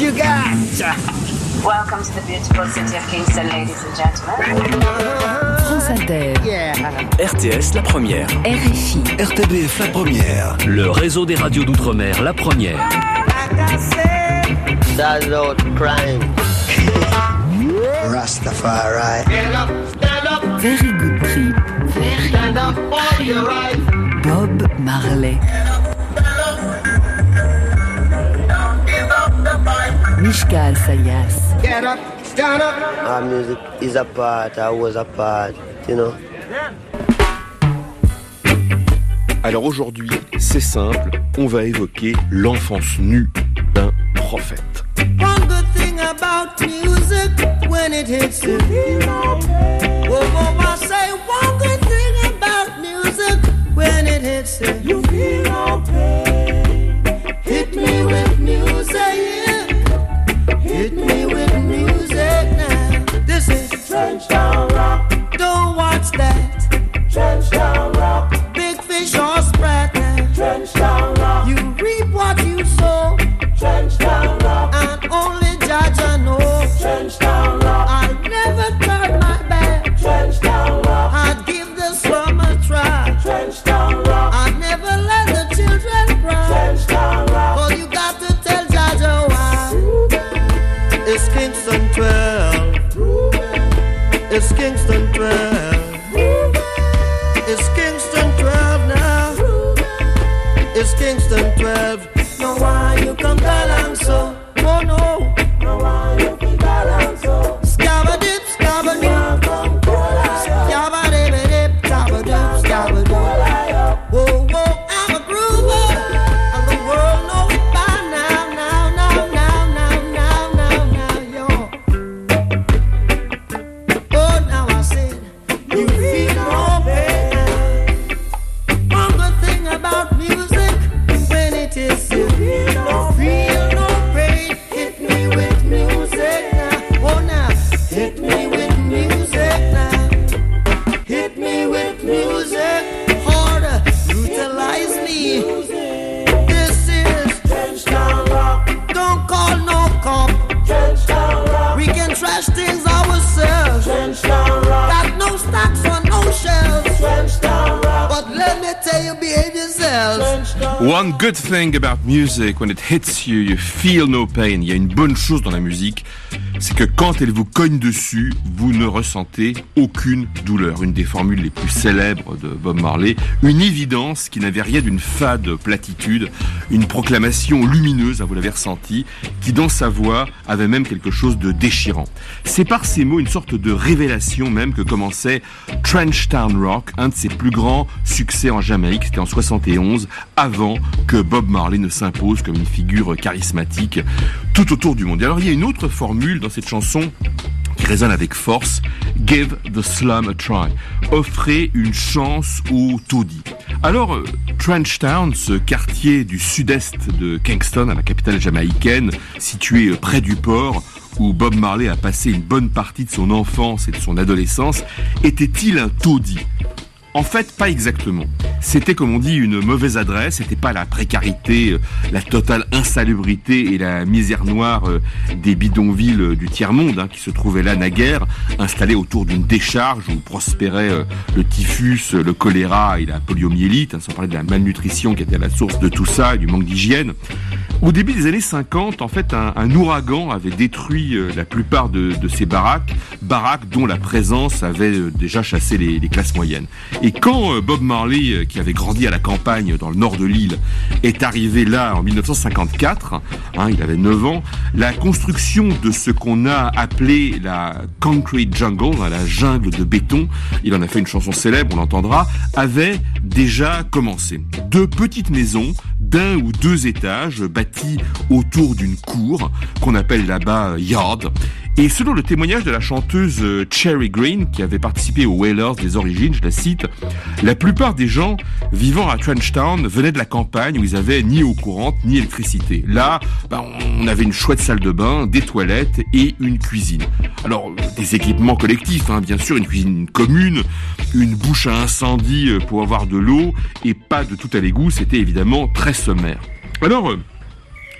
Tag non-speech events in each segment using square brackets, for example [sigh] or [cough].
you got? Welcome to the beautiful city of Kingston, ladies and gentlemen. France Inter, RTS La Première. RFI, RTBF la première. Le réseau des radios d'outre-mer La Première. That's not crime. [laughs] Rastafari. Very Good Trip, Bob Marley. Mishka Sayas, Get up, stand up. Our music is a part, I was a part, you know. Alors aujourd'hui, c'est simple, on va évoquer l'enfance nue d'un prophète. One good thing about music when it hits you. Whoa, whoa, I say one good thing about music when it hits you. Church Don't Rock. Good thing about music, when it hits you, you feel no pain. Il y a une bonne chose dans la musique, c'est que quand elle vous cogne dessus, vous ne ressentez aucune douleur. Une des formules les plus célèbres de Bob Marley, une évidence qui n'avait rien d'une fade platitude, une proclamation lumineuse, vous l'avez ressenti, qui dans sa voix avait même quelque chose de déchirant. C'est par ces mots une sorte de révélation même que commençait Trench Town Rock, un de ses plus grands succès en Jamaïque, c'était en 71, avant que Bob Marley ne s'impose comme une figure charismatique tout autour du monde. Et alors il y a une autre formule dans cette chanson qui résonne avec force, Give the slum a try. Offrez une chance aux taudis. Alors, euh, Trenchtown, ce quartier du sud-est de Kingston, à la capitale jamaïcaine, situé euh, près du port, où Bob Marley a passé une bonne partie de son enfance et de son adolescence, était-il un taudis? En fait, pas exactement. C'était, comme on dit, une mauvaise adresse. C'était pas la précarité, euh, la totale insalubrité et la misère noire euh, des bidonvilles euh, du tiers-monde hein, qui se trouvaient là naguère, installés autour d'une décharge où prospérait euh, le typhus, le choléra et la poliomyélite, hein, sans parler de la malnutrition qui était à la source de tout ça du manque d'hygiène. Au début des années 50, en fait, un, un ouragan avait détruit la plupart de, de ces baraques, baraques dont la présence avait déjà chassé les, les classes moyennes. Et quand euh, Bob Marley, euh, qui avait grandi à la campagne dans le nord de l'île, est arrivé là en 1954, hein, il avait 9 ans, la construction de ce qu'on a appelé la concrete jungle, hein, la jungle de béton, il en a fait une chanson célèbre, on l'entendra, avait déjà commencé. Deux petites maisons d'un ou deux étages bâties autour d'une cour qu'on appelle là-bas euh, yard. Et selon le témoignage de la chanteuse euh, Cherry Green, qui avait participé aux Wailers des origines, je la cite, la plupart des gens vivant à Trenchtown venaient de la campagne où ils avaient ni eau courante ni électricité. Là, ben, on avait une chouette salle de bain, des toilettes et une cuisine. Alors, des équipements collectifs, hein, bien sûr, une cuisine commune, une bouche à incendie euh, pour avoir de l'eau et pas de tout à l'égout, c'était évidemment très sommaire. Alors, euh,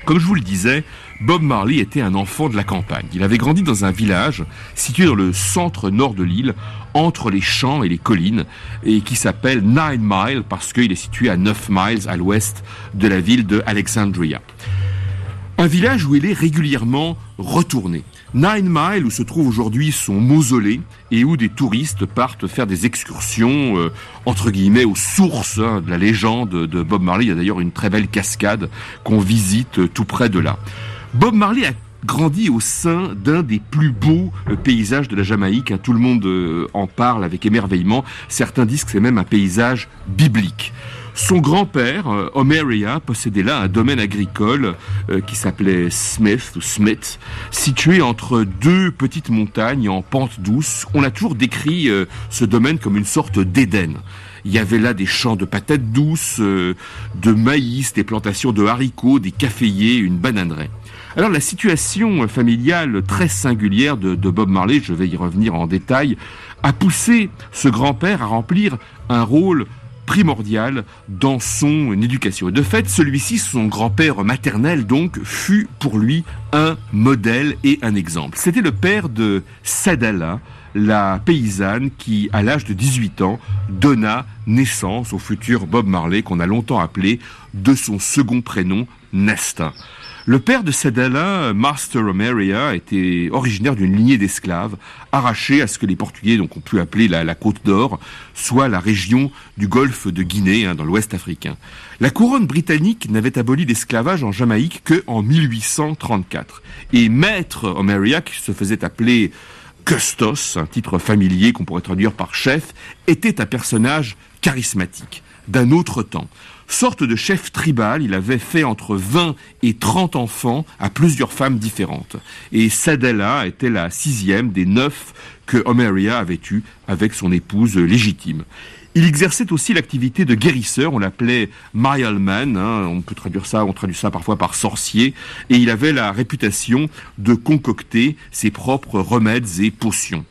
Comme je vous le disais, Bob Marley était un enfant de la campagne. Il avait grandi dans un village situé dans le centre nord de l'île, entre les champs et les collines, et qui s'appelle Nine Mile parce qu'il est situé à 9 miles à l'ouest de la ville de Alexandria. Un village où il est régulièrement retourné. Nine Mile, où se trouve aujourd'hui son mausolée, et où des touristes partent faire des excursions, euh, entre guillemets, aux sources hein, de la légende de Bob Marley. Il y a d'ailleurs une très belle cascade qu'on visite euh, tout près de là. Bob Marley a grandi au sein d'un des plus beaux euh, paysages de la Jamaïque. Hein. Tout le monde en parle avec émerveillement. Certains disent que c'est même un paysage biblique. Son grand-père, euh, Omeria, possédait là un domaine agricole euh, qui s'appelait Smith ou Smith, situé entre deux petites montagnes en pente douce. On a toujours décrit euh, ce domaine comme une sorte d'Éden. Il y avait là des champs de patates douces, de maïs, des plantations de haricots, des caféiers, une bananeraie. Alors la situation familiale très singulière de, de, Bob Marley, je vais y revenir en détail, a poussé ce grand-père à remplir un rôle primordial dans son éducation. de fait, celui-ci, son grand-père maternel donc, fut pour lui un modèle et un exemple. C'était le père de Sadala, la paysanne qui, à l'âge de 18 ans, donna naissance au futur Bob Marley qu'on a longtemps appelé de son second prénom, Nesta. Le père de Sadala, Master Omeria, était originaire d'une lignée d'esclaves arrachés à ce que les Portugais donc, ont pu appeler la, Côte d'Or, soit la région du golfe de Guinée, hein, dans l'ouest africain. La couronne britannique n'avait aboli l'esclavage en Jamaïque que en 1834. Et Maître Omeria, qui se faisait appeler Custos, un titre familier qu'on pourrait traduire par chef, était un personnage charismatique, d'un autre temps. Sorte de chef tribal, il avait fait entre 20 et 30 enfants à plusieurs femmes différentes. Et Sadella était la sixième des neuf que Omeria avait eu avec son épouse légitime. Il exerçait aussi l'activité de guérisseur, on l'appelait Myalman, hein, on peut traduire ça, on traduit ça parfois par sorcier, et il avait la réputation de concocter ses propres remèdes et potions.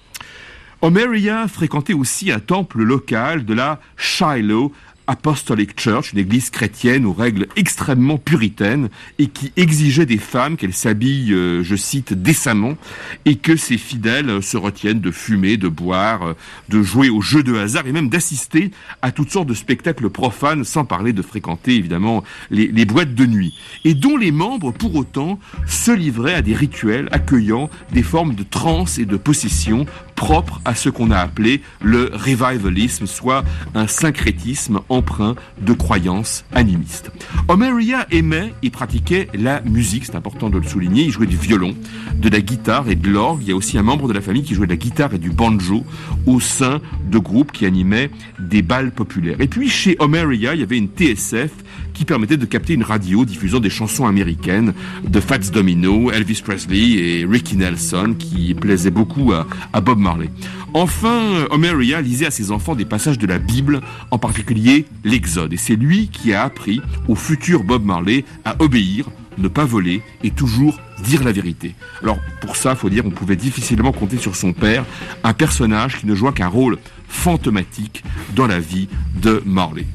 Omeria fréquentait aussi un temple local de la Shiloh Apostolic Church, une église chrétienne aux règles extrêmement puritaines et qui exigeait des femmes qu'elles s'habillent, euh, je cite, décemment et que ces fidèles se retiennent de fumer, de boire, euh, de jouer aux jeux de hasard et même d'assister à toutes sortes de spectacles profanes, sans parler de fréquenter évidemment les, les boîtes de nuit, et dont les membres pour autant se livraient à des rituels accueillant des formes de transe et de possession propre à ce qu'on a appelé le revivalisme, soit un syncrétisme empreint de croyances animistes. Omeria aimait et pratiquait la musique, c'est important de le souligner. Il jouait du violon, de la guitare et de l'orgue. Il y a aussi un membre de la famille qui jouait de la guitare et du banjo au sein de groupes qui animaient des balles populaires. Et puis chez Omeria, il y avait une TSF qui permettait de capter une radio diffusant des chansons américaines de Fats Domino, Elvis Presley et Ricky Nelson qui plaisaient beaucoup à, Bob Marley. Enfin, Omeria lisait à ses enfants des passages de la Bible, en particulier l'Exode. Et c'est lui qui a appris au futur Bob Marley à obéir, ne pas voler et toujours dire la vérité. Alors pour ça, faut dire, on pouvait difficilement compter sur son père, un personnage qui ne joua qu'un rôle fantomatique dans la vie de Marley.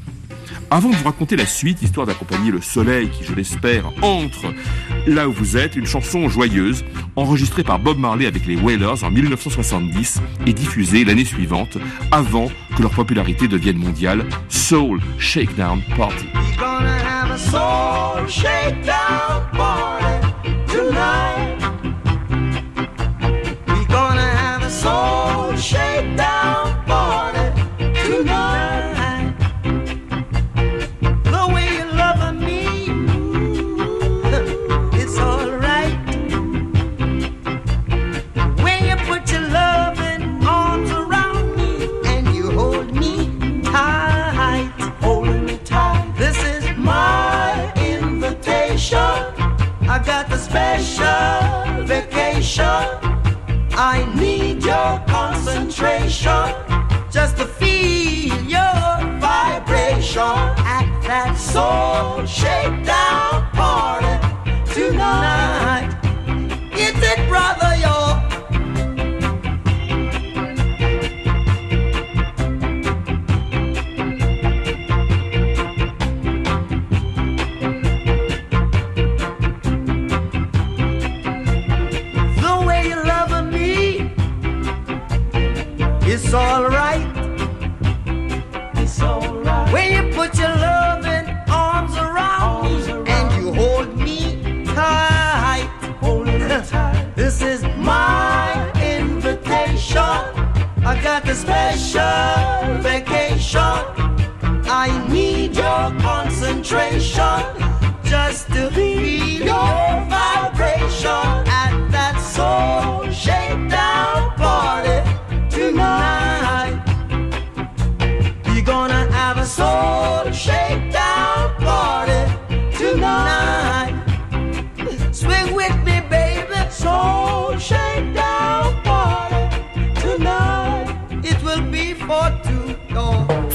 Avant de vous raconter la suite, histoire d'accompagner le soleil qui, je l'espère, entre là où vous êtes, une chanson joyeuse enregistrée par Bob Marley avec les Wailers en 1970 et diffusée l'année suivante, avant que leur popularité devienne mondiale, Soul Shakedown Party.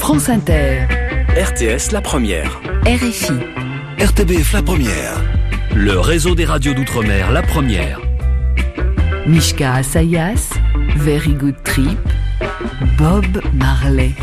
France Inter, RTS La Première. RFI, RTBF La Première. Le réseau des radios d'outre-mer La Première. Mishka Asayas, Very Good Trip, Bob Marley.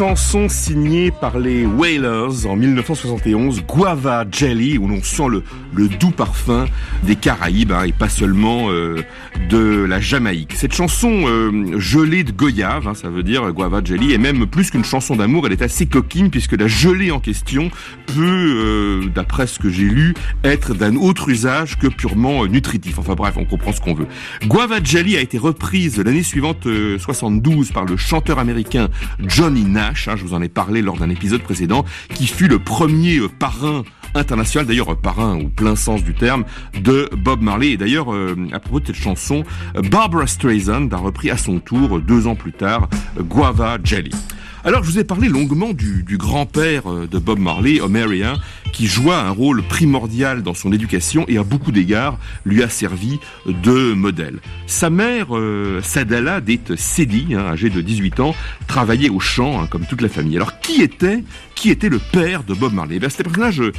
Chanson signée par les Wailers en 1971, Guava Jelly, où l'on sent le, doux parfum des Caraïbes hein, et pas seulement euh, de la Jamaïque. Cette chanson euh, gelée de goyave, hein, ça veut dire Guava Jelly, et même plus qu'une chanson d'amour, elle est assez coquine puisque la gelée en question peut, euh, d'après ce que j'ai lu, être d'un autre usage que purement euh, nutritif. Enfin bref, on comprend ce qu'on veut. Guava Jelly a été reprise l'année suivante, euh, 72, par le chanteur américain Johnny Nash, hein, je vous en ai parlé lors d'un épisode précédent, qui fut le premier euh, parrain international, d'ailleurs euh, parrain au plein sens du terme, de Bob Marley. Et d'ailleurs, euh, à propos de cette chanson, Barbara Streisand a repris à son tour, deux ans plus tard, Guava Jelly. Alors, je vous ai parlé longuement du, grand-père euh, de Bob Marley, Omeria, qui joua un rôle primordial dans son éducation et à beaucoup d'égards lui a servi de modèle. Sa mère, euh, Sadala, dite Sedi, hein, âgée de 18 ans, travaillait au champ, hein, comme toute la famille. Alors, qui était, qui était le père de Bob Marley? Eh C'était un personnage euh,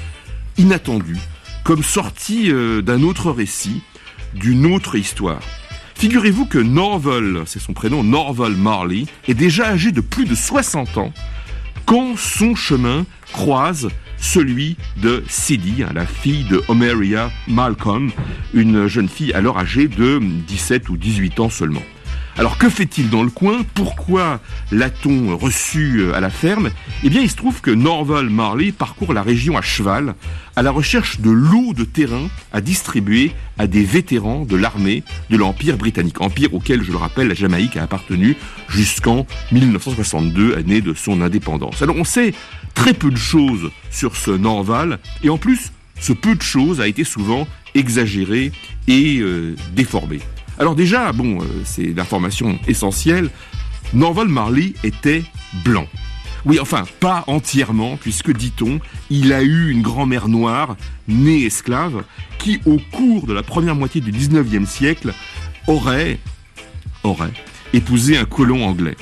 inattendu, comme sorti d'un autre récit, d'une autre histoire. Figurez-vous que Norval, c'est son prénom, Norval Marley, est déjà âgé de plus de 60 ans quand son chemin croise celui de Sidi, hein, la fille de Omeria Malcolm, une jeune fille alors âgée de 17 ou 18 ans seulement. Alors que fait-il dans le coin? Pourquoi l'a-t-on reçu euh, à la ferme? Eh bien, il se trouve que Norval Marley parcourt la région à cheval à la recherche de l'eau de terrain à distribuer à des vétérans de l'armée de l'Empire britannique. Empire auquel, je le rappelle, la Jamaïque a appartenu jusqu'en 1962, année de son indépendance. Alors on sait très peu de choses sur ce Norval, et en plus, ce peu de choses a été souvent exagéré et euh, déformé. Alors déjà, bon, euh, c'est l'information essentielle, Norval Marley était blanc. Oui, enfin, pas entièrement, puisque, dit-on, il a eu une grand-mère noire, née esclave, qui, au cours de la première moitié du 19e siècle, aurait, épousé un colon anglais.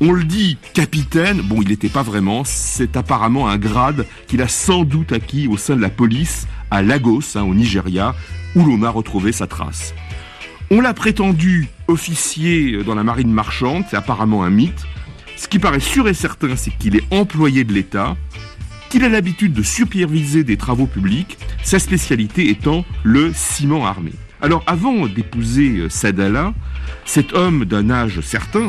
On le dit capitaine, bon, il n'était pas vraiment, c'est apparemment un grade qu'il a sans doute acquis au sein de la police à Lagos, hein, au Nigeria, où l'on a retrouvé sa trace. On l'a prétendu officier dans la marine marchande, c'est apparemment un mythe. Ce qui paraît sûr et certain, c'est qu'il est employé de l'État, qu'il a l'habitude de superviser des travaux publics, sa spécialité étant le ciment armé. Alors avant d'épouser Sadala, cet homme d'un âge certain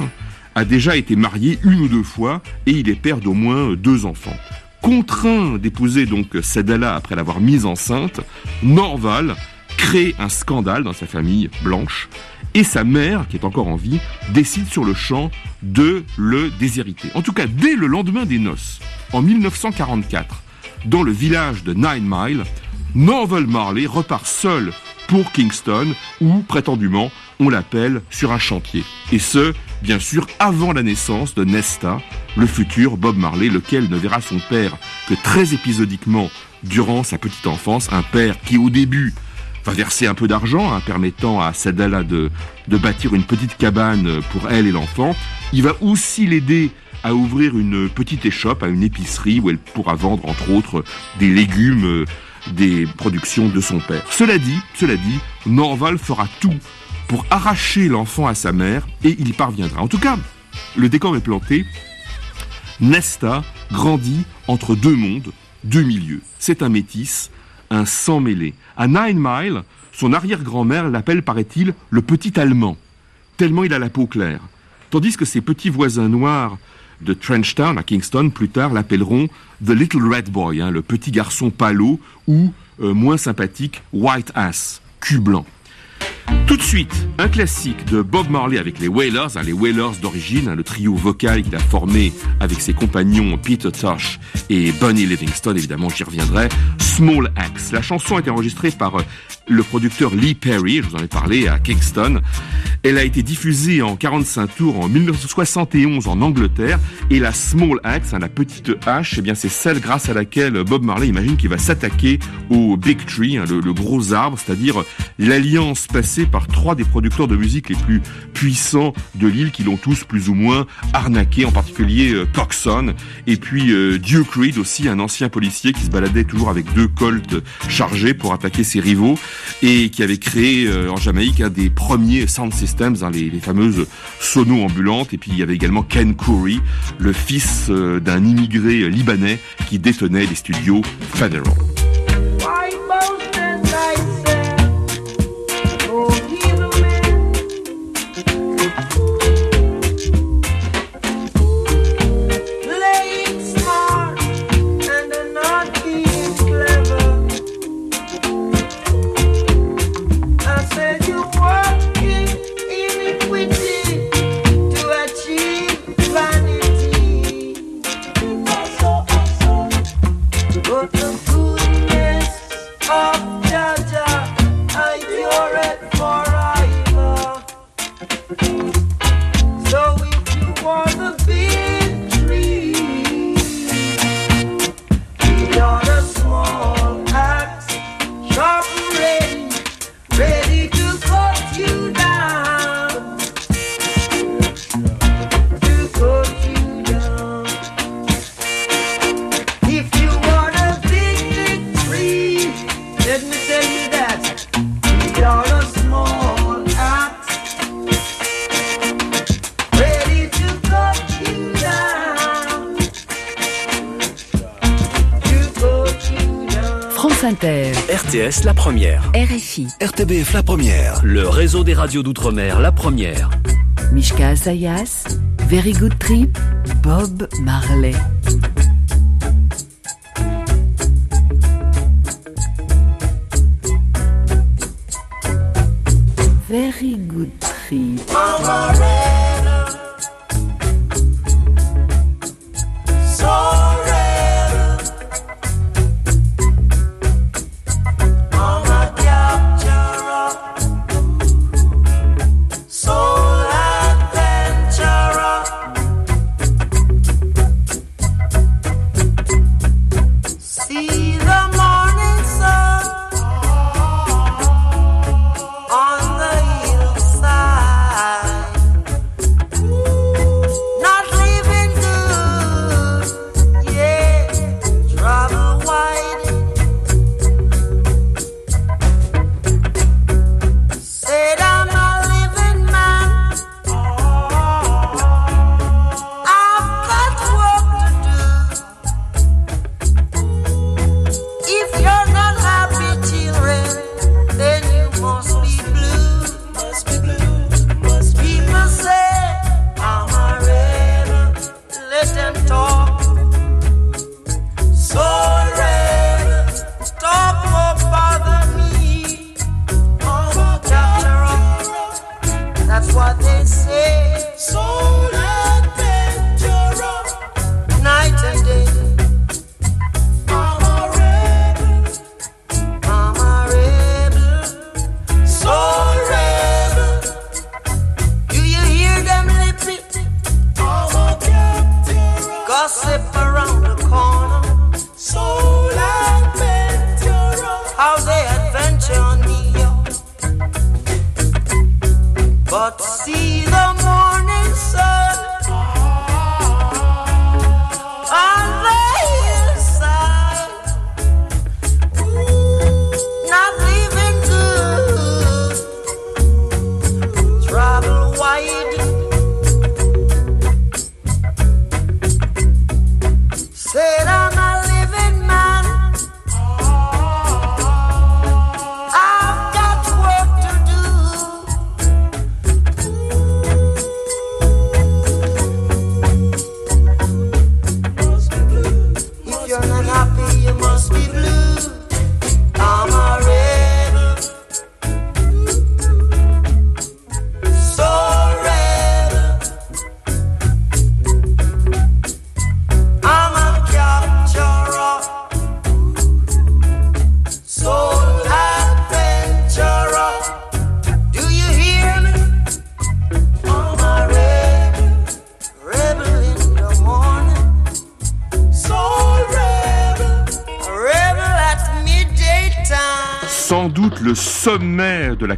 a déjà été marié une ou deux fois et il est père d'au moins deux enfants. Contraint d'épouser donc Sadala après l'avoir mise enceinte, Norval crée un scandale dans sa famille blanche et sa mère, qui est encore en vie, décide sur le champ de le déshériter. En tout cas, dès le lendemain des noces, en 1944, dans le village de Nine Mile, Norval Marley repart seul pour Kingston, où prétendument on l'appelle sur un chantier. Et ce, bien sûr, avant la naissance de Nesta, le futur Bob Marley, lequel ne verra son père que très épisodiquement durant sa petite enfance. Un père qui, au début, va verser un peu d'argent, hein, permettant à Sadala de, de bâtir une petite cabane pour elle et l'enfant. Il va aussi l'aider à ouvrir une petite échoppe, à une épicerie où elle pourra vendre entre autres des légumes euh, des productions de son père. Cela dit, cela dit, Norval fera tout pour arracher l'enfant à sa mère et il y parviendra. En tout cas, le décor est planté. Nesta grandit entre deux mondes, deux milieux. C'est un métis, un sang mêlé. À Nine Mile, son arrière-grand-mère l'appelle, paraît-il, le petit allemand, tellement il a la peau claire. Tandis que ses petits voisins noirs de Trenchtown à Kingston, plus tard, l'appelleront The Little Red Boy, hein, le petit garçon palo, ou, euh, moins sympathique, White Ass, cul blanc. Tout de suite, un classique de Bob Marley avec les Wailers, hein, les Wailers d'origine, hein, le trio vocal qu'il a formé avec ses compagnons Peter Tosh et Bunny Livingston, évidemment j'y reviendrai, Small Axe. La chanson a été enregistrée par euh, le producteur Lee Perry, je vous en ai parlé, à Kingston. Elle a été diffusée en 45 tours en 1971 en Angleterre, et la Small Axe, hein, la petite hache, eh bien c'est celle grâce à laquelle Bob Marley imagine qu'il va s'attaquer au Big Tree, hein, le, le gros arbre, c'est-à-dire l'alliance passée par trois des producteurs de musique les plus puissants de l'île qui l'ont tous plus ou moins arnaqué, en particulier euh, Coxon. Et puis euh, Duke Reed aussi, un ancien policier qui se baladait toujours avec deux colts chargés pour attaquer ses rivaux et qui avait créé euh, en Jamaïque un des premiers sound systems, hein, les, fameuses sonos ambulantes. Et puis il y avait également Ken Curry, le fils euh, d'un immigré libanais qui détenait les studios Federal. La Première. RFI, RTBF la première. Le réseau des radios d'outre-mer La Première. Mishka Asayas, Very Good Trip, Bob Marley.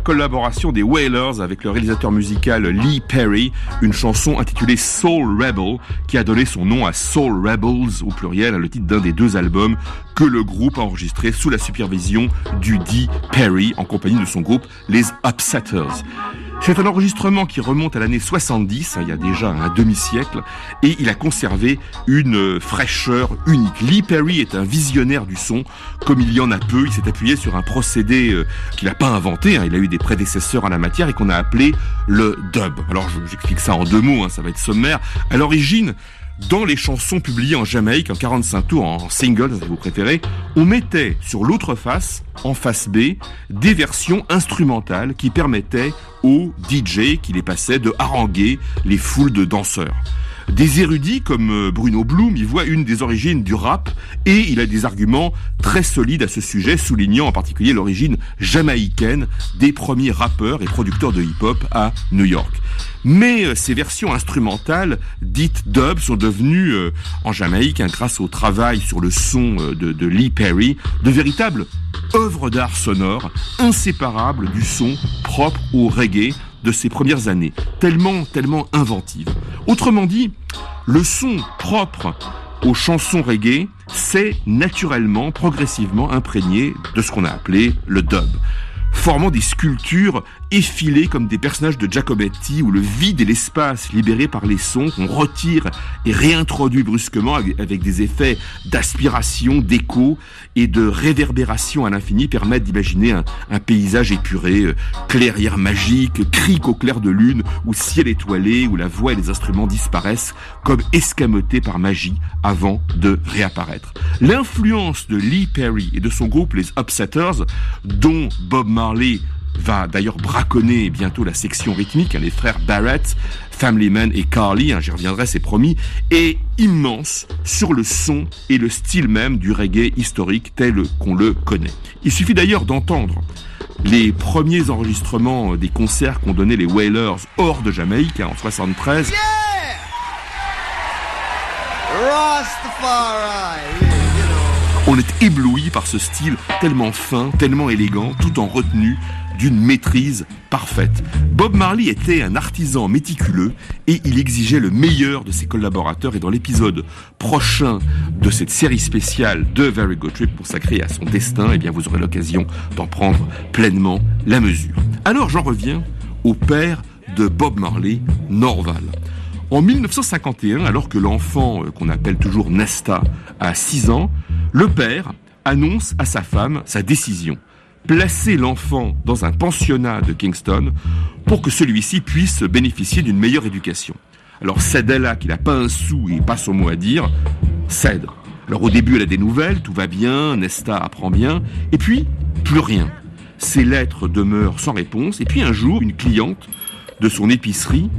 Collaboration des Wailers avec le réalisateur musical Lee Perry, une chanson intitulée Soul Rebel qui a donné son nom à Soul Rebels au pluriel, le titre d'un des deux albums que le groupe a enregistré sous la supervision du D. Perry en compagnie de son groupe les Upsetters. C'est un enregistrement qui remonte à l'année 70, hein, il y a déjà un demi-siècle, et il a conservé une fraîcheur unique. Lee Perry est un visionnaire du son, comme il y en a peu. Il s'est appuyé sur un procédé euh, qu'il n'a pas inventé, hein, il a eu des prédécesseurs en la matière et qu'on a appelé le dub. Alors je- j'explique ça en deux mots, hein, ça va être sommaire. À l'origine, dans les chansons publiées en Jamaïque en 45 tours, en single, si vous préférez, on mettait sur l'autre face, en face B, des versions instrumentales qui permettaient DJ qui les passaient de haranguer les foules de danseurs. Des érudits comme euh, Bruno Blum y voient une des origines du rap et il a des arguments très solides à ce sujet, soulignant en particulier l'origine jamaïcaine des premiers rappeurs et producteurs de hip-hop à New York. Mais euh, ces versions instrumentales, dites dub, sont devenues euh, en Jamaïque, hein, grâce au travail sur le son de, de Lee Perry, de véritables œuvres d'art sonore inséparables du son propre au reggae de ces premières années, tellement, tellement inventives. Autrement dit, le son propre aux chansons reggae s'est naturellement, progressivement imprégné de ce qu'on a appelé le dub formant des sculptures effilées comme des personnages de Giacometti où le vide et l'espace libérés par les sons qu'on retire et réintroduit brusquement avec avec des effets d'aspiration, d'écho et de réverbération à l'infini permettent d'imaginer un, un paysage épuré, euh, clairière magique, cric au clair de lune ou ciel étoilé où la voix et les instruments disparaissent comme escamotés par magie avant de réapparaître. L'influence de Lee Perry et de son groupe les Upsetters, dont Bob Marley va d'ailleurs braconner bientôt la section rythmique, hein, les frères Barrett, Family Man et Carly, hein, j'y reviendrai, c'est promis, est immense sur le son et le style même du reggae historique tel qu'on le connaît. Il suffit d'ailleurs d'entendre les premiers enregistrements des concerts qu'ont donné les Wailers hors de Jamaïque hein, en 73 Rastafari. Yeah, know. On est ébloui par ce style tellement fin, tellement élégant, tout en retenue d'une maîtrise parfaite. Bob Marley était un artisan méticuleux et il exigeait le meilleur de ses collaborateurs et dans l'épisode prochain de cette série spéciale de Very Good Trip consacrée à son destin, eh bien vous aurez l'occasion d'en prendre pleinement la mesure. Alors j'en reviens au père de Bob Marley, Norval. En 1951, alors que l'enfant euh, qu'on appelle toujours Nesta a 6 ans, le père annonce à sa femme sa décision. Placer l'enfant dans un pensionnat de Kingston pour que celui-ci puisse bénéficier d'une meilleure éducation. Alors Sadella, qui n'a pas un sou et pas son mot à dire, cède. Alors au début, elle a des nouvelles, tout va bien, Nesta apprend bien, et puis plus rien. Ses lettres demeurent sans réponse, et puis un jour, une cliente de son épicerie,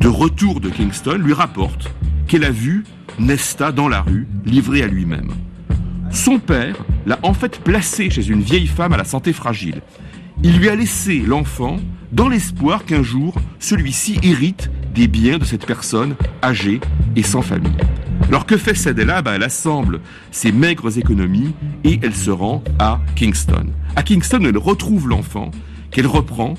de retour de Kingston, lui rapporte qu'elle a vu Nesta dans la rue, livré à lui-même. Son père l'a en fait placé chez une vieille femme à la santé fragile. Il lui a laissé l'enfant dans l'espoir qu'un jour, celui-ci hérite des biens de cette personne âgée et sans famille. Alors que fait Sadella? Bah, elle assemble ses maigres économies et elle se rend à Kingston. À Kingston, elle retrouve l'enfant qu'elle reprend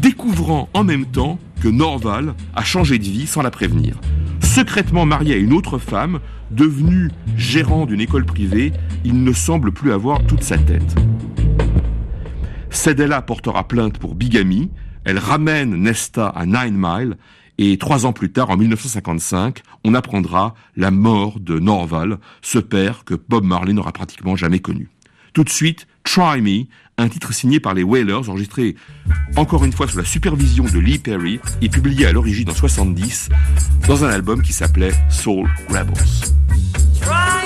découvrant en même temps que Norval a changé de vie sans la prévenir. Secrètement marié à une autre femme, devenu gérant d'une école privée, il ne semble plus avoir toute sa tête. Sedella portera plainte pour bigamie, elle ramène Nesta à Nine Mile, et trois ans plus tard, en 1955, on apprendra la mort de Norval, ce père que Bob Marley n'aura pratiquement jamais connu. Tout de suite, Try Me, un titre signé par les Whalers, enregistré encore une fois sous la supervision de Lee Perry et publié à l'origine en 70 dans un album qui s'appelait Soul Rebels.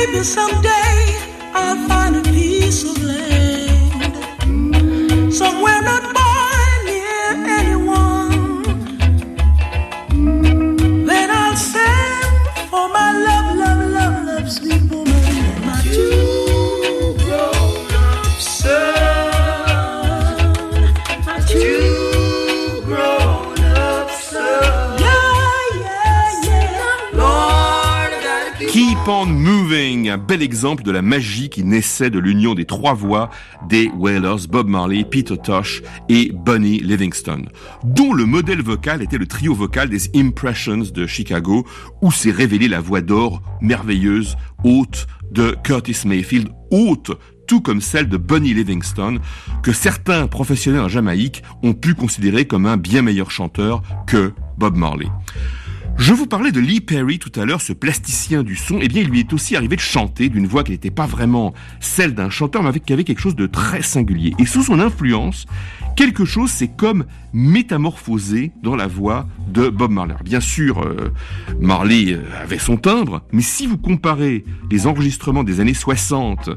Maybe someday I'll find a piece of land somewhere not. Un bel exemple de la magie qui naissait de l'union des trois voix des Wailers, Bob Marley, Peter Tosh et Bunny Livingston, dont le modèle vocal était le trio vocal des Impressions de Chicago, où s'est révélée la voix d'or merveilleuse, haute de Curtis Mayfield, haute tout comme celle de Bunny Livingston, que certains professionnels en Jamaïque ont pu considérer comme un bien meilleur chanteur que Bob Marley. Je vous parlais de Lee Perry tout à l'heure, ce plasticien du son. Eh bien, il lui est aussi arrivé de chanter d'une voix qui n'était pas vraiment celle d'un chanteur, mais avec, qui avait quelque chose de très singulier. Et sous son influence, quelque chose s'est comme métamorphosé dans la voix de Bob Marley. bien sûr, euh, Marley euh, avait son timbre, mais si vous comparez les enregistrements des années 60,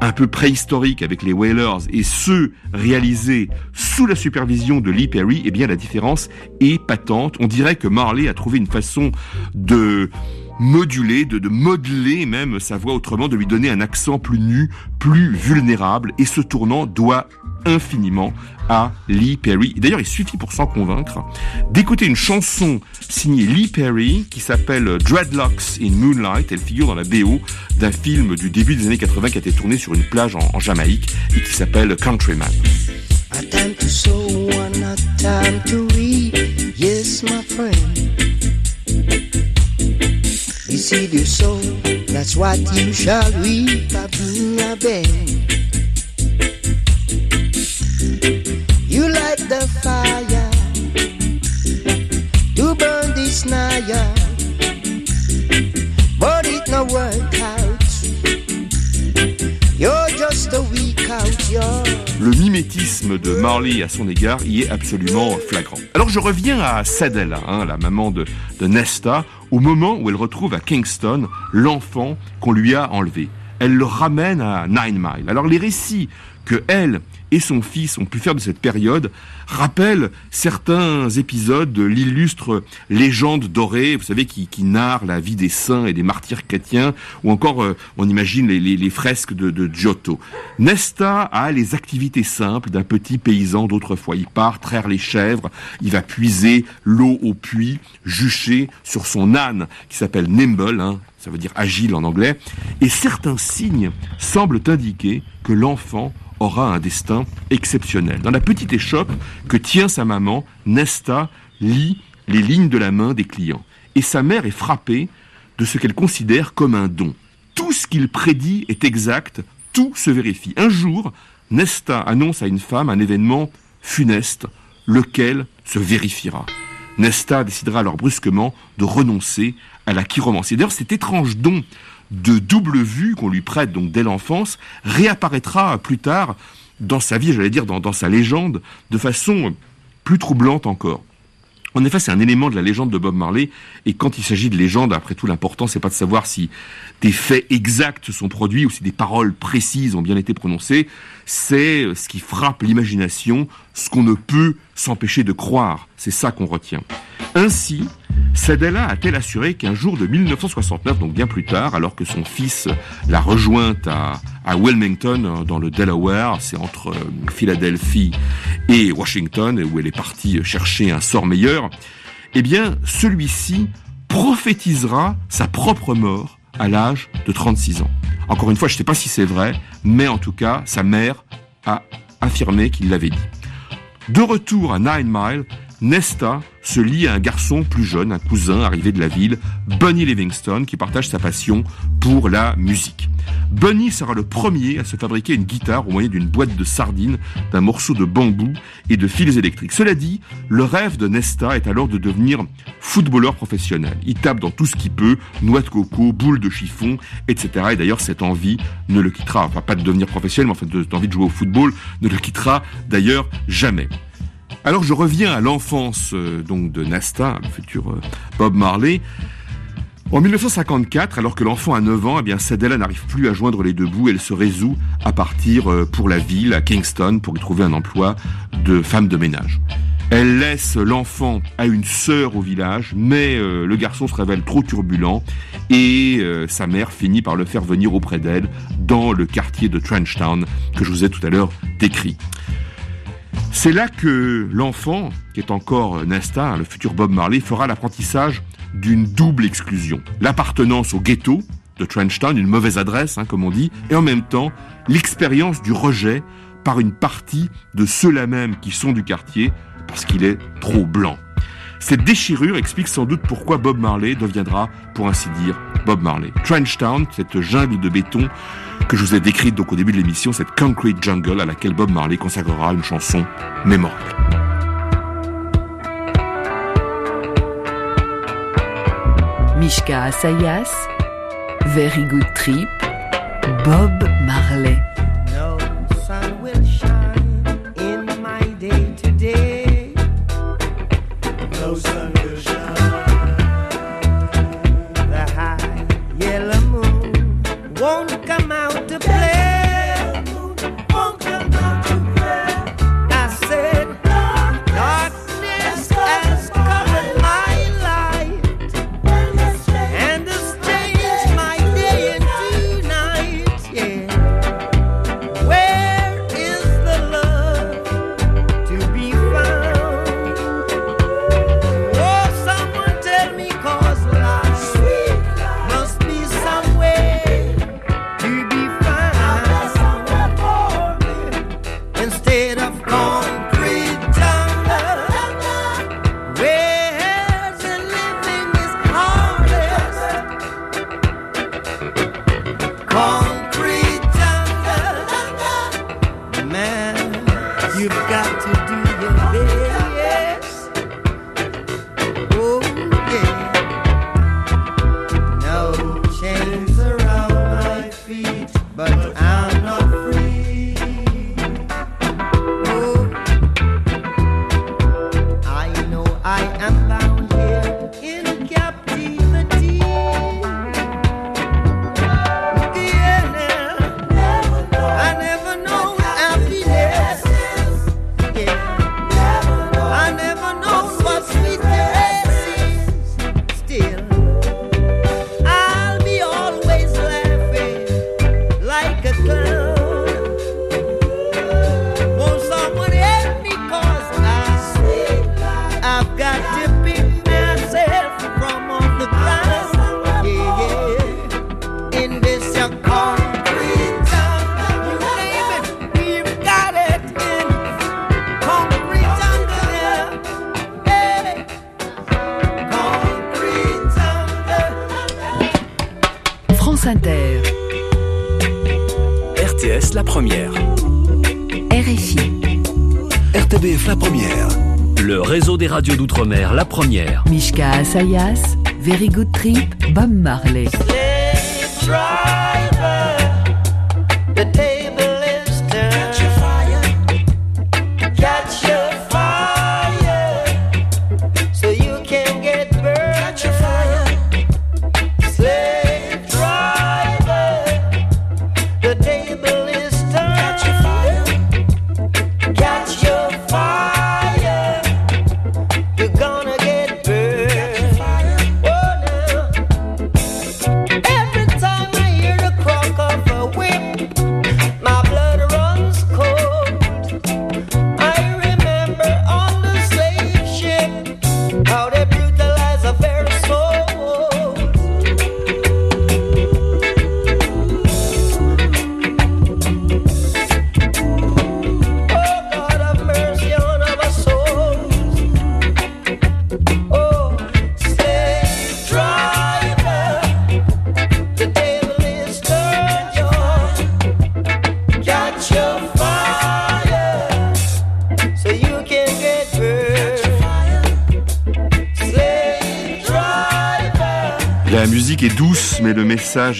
un peu préhistoriques avec les Wailers, et ceux réalisés sous la supervision de Lee Perry, eh bien la différence est patente. On dirait que Marley a trouvé une façon de moduler, de, de modeler même sa voix autrement, de lui donner un accent plus nu, plus vulnérable, et ce tournant doit infiniment à Lee Perry. D'ailleurs, il suffit pour s'en convaincre d'écouter une chanson signée Lee Perry qui s'appelle Dreadlocks in Moonlight. Elle figure dans la BO d'un film du début des années 80 qui a été tourné sur une plage en, Jamaïque et qui s'appelle Countryman. Le mimétisme de Marley à son égard y est absolument flagrant. Alors je reviens à Sadella, hein, la maman de, de Nesta, au moment où elle retrouve à Kingston l'enfant qu'on lui a enlevé. Elle le ramène à Nine Mile. Alors les récits que elle et son fils ont pu faire de cette période rappellent certains épisodes de l'illustre légende dorée, vous savez, qui, qui narre la vie des saints et des martyrs chrétiens, ou encore, euh, on imagine les, les, les fresques de, de, Giotto. Nesta a les activités simples d'un petit paysan d'autrefois. Il part traire les chèvres, il va puiser l'eau au puits, jucher sur son âne, qui s'appelle Nimble, hein, ça veut dire agile en anglais, et certains signes semblent indiquer que l'enfant aura un destin exceptionnel. Dans la petite échoppe que tient sa maman, Nesta lit les lignes de la main des clients. Et sa mère est frappée de ce qu'elle considère comme un don. Tout ce qu'il prédit est exact, tout se vérifie. Un jour, Nesta annonce à une femme un événement funeste, lequel se vérifiera. Nesta décidera alors brusquement de renoncer à la chiromancie. D'ailleurs, cet étrange don de double vue qu'on lui prête donc dès l'enfance réapparaîtra plus tard dans sa vie, j'allais dire dans, dans sa légende, de façon plus troublante encore. En effet, c'est un élément de la légende de Bob Marley, et quand il s'agit de légende, après tout, l'important, c'est pas de savoir si des faits exacts sont produits ou si des paroles précises ont bien été prononcées, c'est ce qui frappe l'imagination, ce qu'on ne peut s'empêcher de croire. C'est ça qu'on retient. Ainsi, Sadella a-t-elle assuré qu'un jour de 1969, donc bien plus tard, alors que son fils l'a rejointe à, à Wilmington, dans le Delaware, c'est entre euh, Philadelphie et Washington, où elle est partie chercher un sort meilleur, eh bien, celui-ci prophétisera sa propre mort à l'âge de 36 ans. Encore une fois, je ne sais pas si c'est vrai, mais en tout cas, sa mère a affirmé qu'il l'avait dit. De retour à Nine Mile, Nesta se lie à un garçon plus jeune, un cousin arrivé de la ville, Bunny Livingston, qui partage sa passion pour la musique. Bunny sera le premier à se fabriquer une guitare au moyen d'une boîte de sardines, d'un morceau de bambou et de fils électriques. Cela dit, le rêve de Nesta est alors de devenir footballeur professionnel. Il tape dans tout ce qu'il peut, noix de coco, boules de chiffon, etc. Et d'ailleurs, cette envie ne le quittera, enfin pas de devenir professionnel, mais en fait, cette envie de jouer au football ne le quittera d'ailleurs jamais. Alors je reviens à l'enfance euh, donc de Nasta, le futur euh, Bob Marley. En 1954, alors que l'enfant a 9 ans, eh bien Sadella n'arrive plus à joindre les deux bouts. Elle se résout à partir euh, pour la ville, à Kingston, pour y trouver un emploi de femme de ménage. Elle laisse l'enfant à une sœur au village, mais le garçon se révèle trop turbulent et sa mère finit par le faire venir auprès d'elle dans le quartier de Trenchtown que je vous ai tout à l'heure décrit. C'est là que l'enfant, qui est encore Nesta, le futur Bob Marley, fera l'apprentissage d'une double exclusion. L'appartenance au ghetto, de Trenchtown, une mauvaise adresse, hein, comme on dit, et en même temps l'expérience du rejet par une partie de ceux-là même qui sont du quartier parce qu'il est trop blanc. Cette déchirure explique sans doute pourquoi Bob Marley deviendra, pour ainsi dire, Bob Marley. Trenchtown, cette jungle de béton que je vous ai décrite donc au début de l'émission, cette concrete jungle à laquelle Bob Marley consacrera une chanson mémorable. Mishka Asayas, Very Good Trip, Bob Marley. D'outre-mer La Première. Mishka Asayas, Very Good Trip, Bob Marley.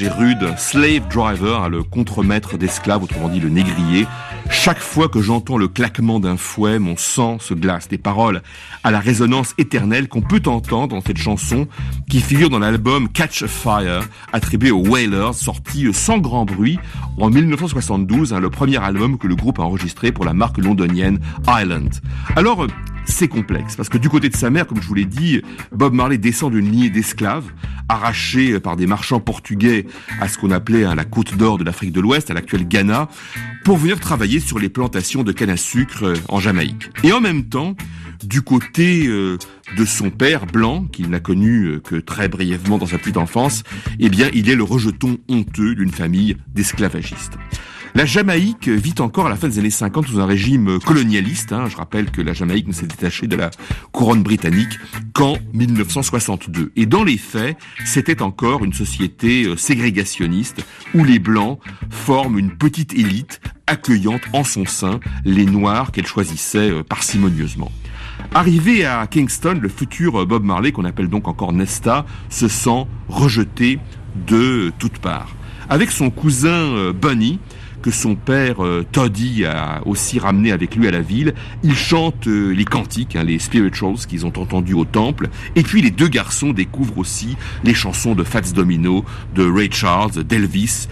Est rude. Slave driver, hein, le contremaître d'esclaves, autrement dit le négrier. Chaque fois que j'entends le claquement d'un fouet, mon sang se glace. Des paroles à la résonance éternelle qu'on peut entendre dans cette chanson qui figure dans l'album Catch a Fire, attribué aux Wailers, sorti sans grand bruit en 1972, hein, le premier album que le groupe a enregistré pour la marque londonienne Island. Alors, euh, c'est complexe, parce que du côté de sa mère, comme je vous l'ai dit, Bob Marley descend d'une lignée d'esclaves, arrachés par des marchands portugais à ce qu'on appelait hein, la côte d'or de l'Afrique de l'Ouest, à l'actuel Ghana, pour venir travailler sur les plantations de canne à sucre euh, en Jamaïque. Et en même temps, du côté euh, de son père blanc, qu'il n'a connu euh, que très brièvement dans sa petite enfance, eh bien, il est le rejeton honteux d'une famille d'esclavagistes. La Jamaïque vit encore à la fin des années 50 sous un régime colonialiste. hein. Je rappelle que la Jamaïque ne s'est détachée de la couronne britannique qu'en 1962. Et dans les faits, c'était encore une société euh, ségrégationniste où les Blancs forment une petite élite accueillant en son sein les Noirs qu'elle choisissait euh, parcimonieusement. Arrivé à Kingston, le futur Bob Marley, qu'on appelle donc encore Nesta, se sent rejeté de toutes parts. Avec son cousin euh, Bunny, que son père euh, Toddy a aussi ramené avec lui à la ville, ils chantent euh, les cantiques, hein, les spirituals qu'ils ont entendus au temple, et puis les deux garçons découvrent aussi les chansons de Fats Domino, de Ray Charles, d'Elvis,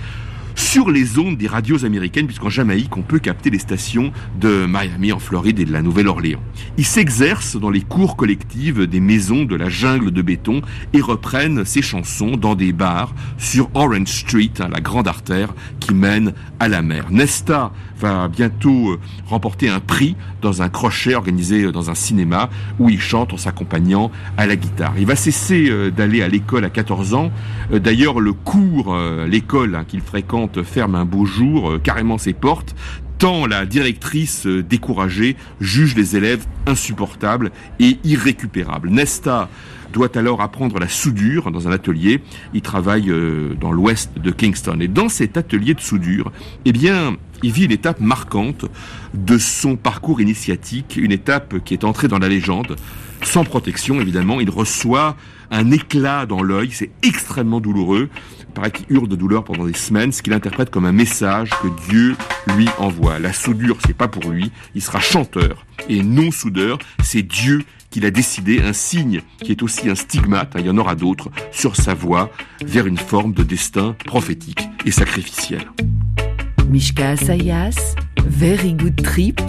sur les ondes des radios américaines, puisqu'en Jamaïque, on peut capter les stations de Miami en Floride et de la Nouvelle-Orléans. Ils s'exercent dans les cours collectives des maisons de la jungle de béton et reprennent ces chansons dans des bars sur Orange Street, hein, la grande artère qui mène à la mer. Nesta va bientôt euh, remporter un prix dans un crochet organisé euh, dans un cinéma où il chante en s'accompagnant à la guitare. Il va cesser euh, d'aller à l'école à 14 ans. D'ailleurs, le cours, l'école hein, qu'il fréquente ferme un beau jour carrément ses portes tant la directrice découragée juge les élèves insupportables et irrécupérables. Nesta doit alors apprendre la soudure dans un atelier. Il travaille dans l'ouest de Kingston. Et dans cet atelier de soudure, eh bien, il vit une étape marquante de son parcours initiatique, une étape qui est entrée dans la légende. Sans protection, évidemment, il reçoit un éclat dans l'œil, c'est extrêmement douloureux. Il paraît qu'il hurle de douleur pendant des semaines, ce qu'il interprète comme un message que Dieu lui envoie. La soudure, c'est pas pour lui, il sera chanteur et non soudeur, c'est Dieu qu'il a décidé, un signe qui est aussi un stigmate, hein, il y en aura d'autres, sur sa voie vers une forme de destin prophétique et sacrificiel. Mishka Asayas, Very Good Trip,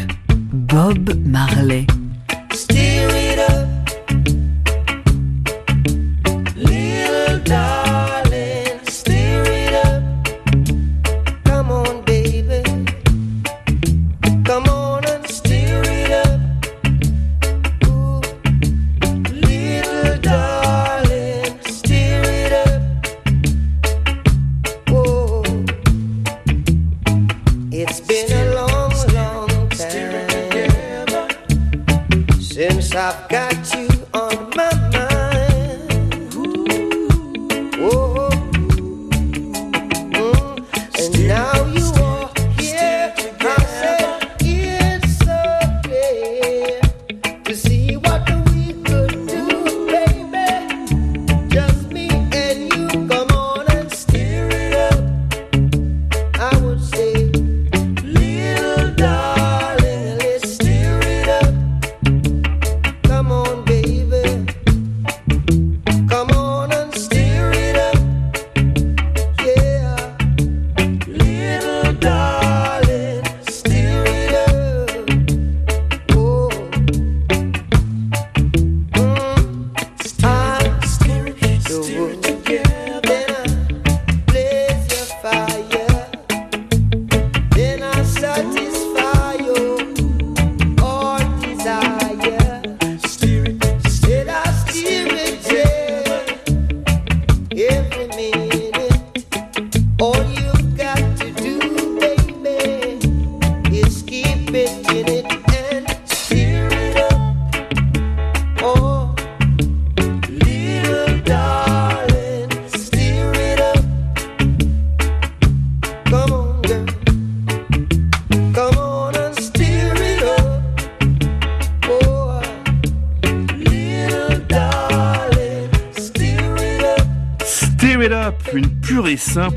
Bob Marley. I've got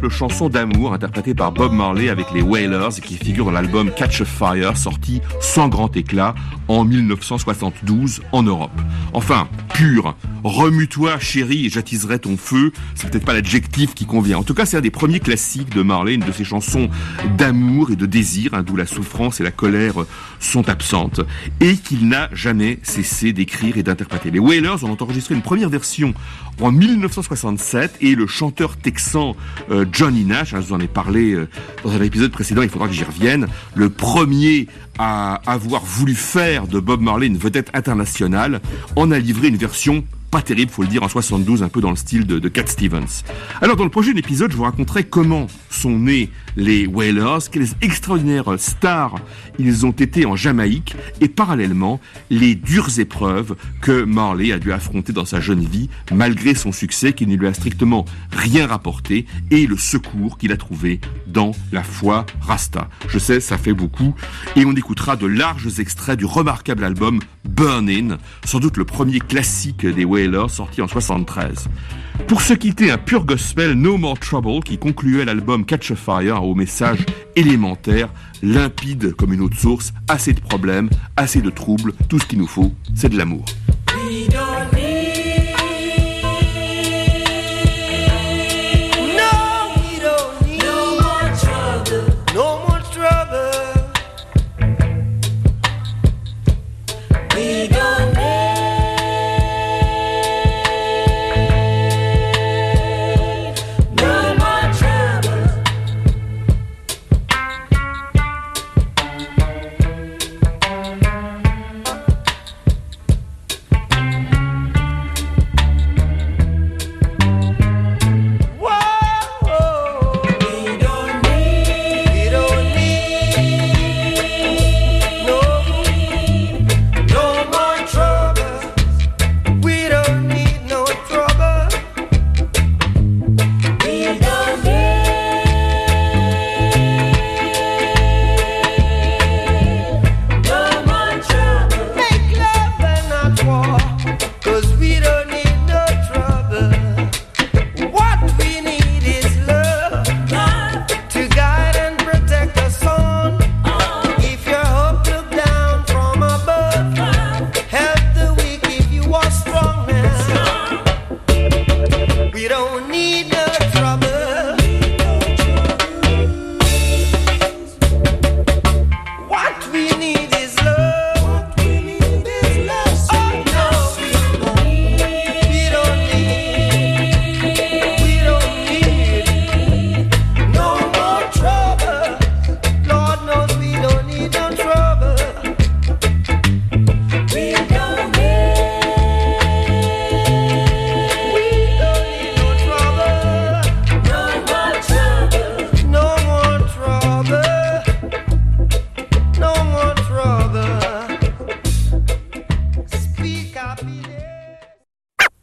chanson d'amour interprétée par Bob Marley avec les Wailers qui figure dans l'album Catch a Fire sorti sans grand éclat en 1972 en Europe. Enfin, pure. Remue-toi chérie j'attiserai ton feu. C'est peut-être pas l'adjectif qui convient. En tout cas, c'est un des premiers classiques de Marley, une de ses chansons d'amour et de désir, hein, d'où la souffrance et la colère sont absentes, et qu'il n'a jamais cessé d'écrire et d'interpréter. Les Wailers ont enregistré une première version en 1967 et le chanteur texan euh, Johnny Nash, hein, je vous en ai parlé euh, dans un épisode précédent, il faudra que j'y revienne, le premier à avoir voulu faire de Bob Marley une vedette internationale, en a livré une version pas terrible, faut le dire, en 72, un peu dans le style de, de Cat Stevens. Alors, dans le prochain épisode, je vous raconterai comment sont nés les Wailers, quelles extraordinaires stars ils ont été en Jamaïque, et parallèlement, les dures épreuves que Marley a dû affronter dans sa jeune vie, malgré son succès qui ne lui a strictement rien rapporté, et le secours qu'il a trouvé dans la foi Rasta. Je sais, ça fait beaucoup, et on écoutera de larges extraits du remarquable album Burnin', sans doute le premier classique des Sorti en 73. Pour se quitter, un pur gospel No More Trouble qui concluait l'album Catch a Fire au message élémentaire, limpide comme une de source, assez de problèmes, assez de troubles, tout ce qu'il nous faut, c'est de l'amour.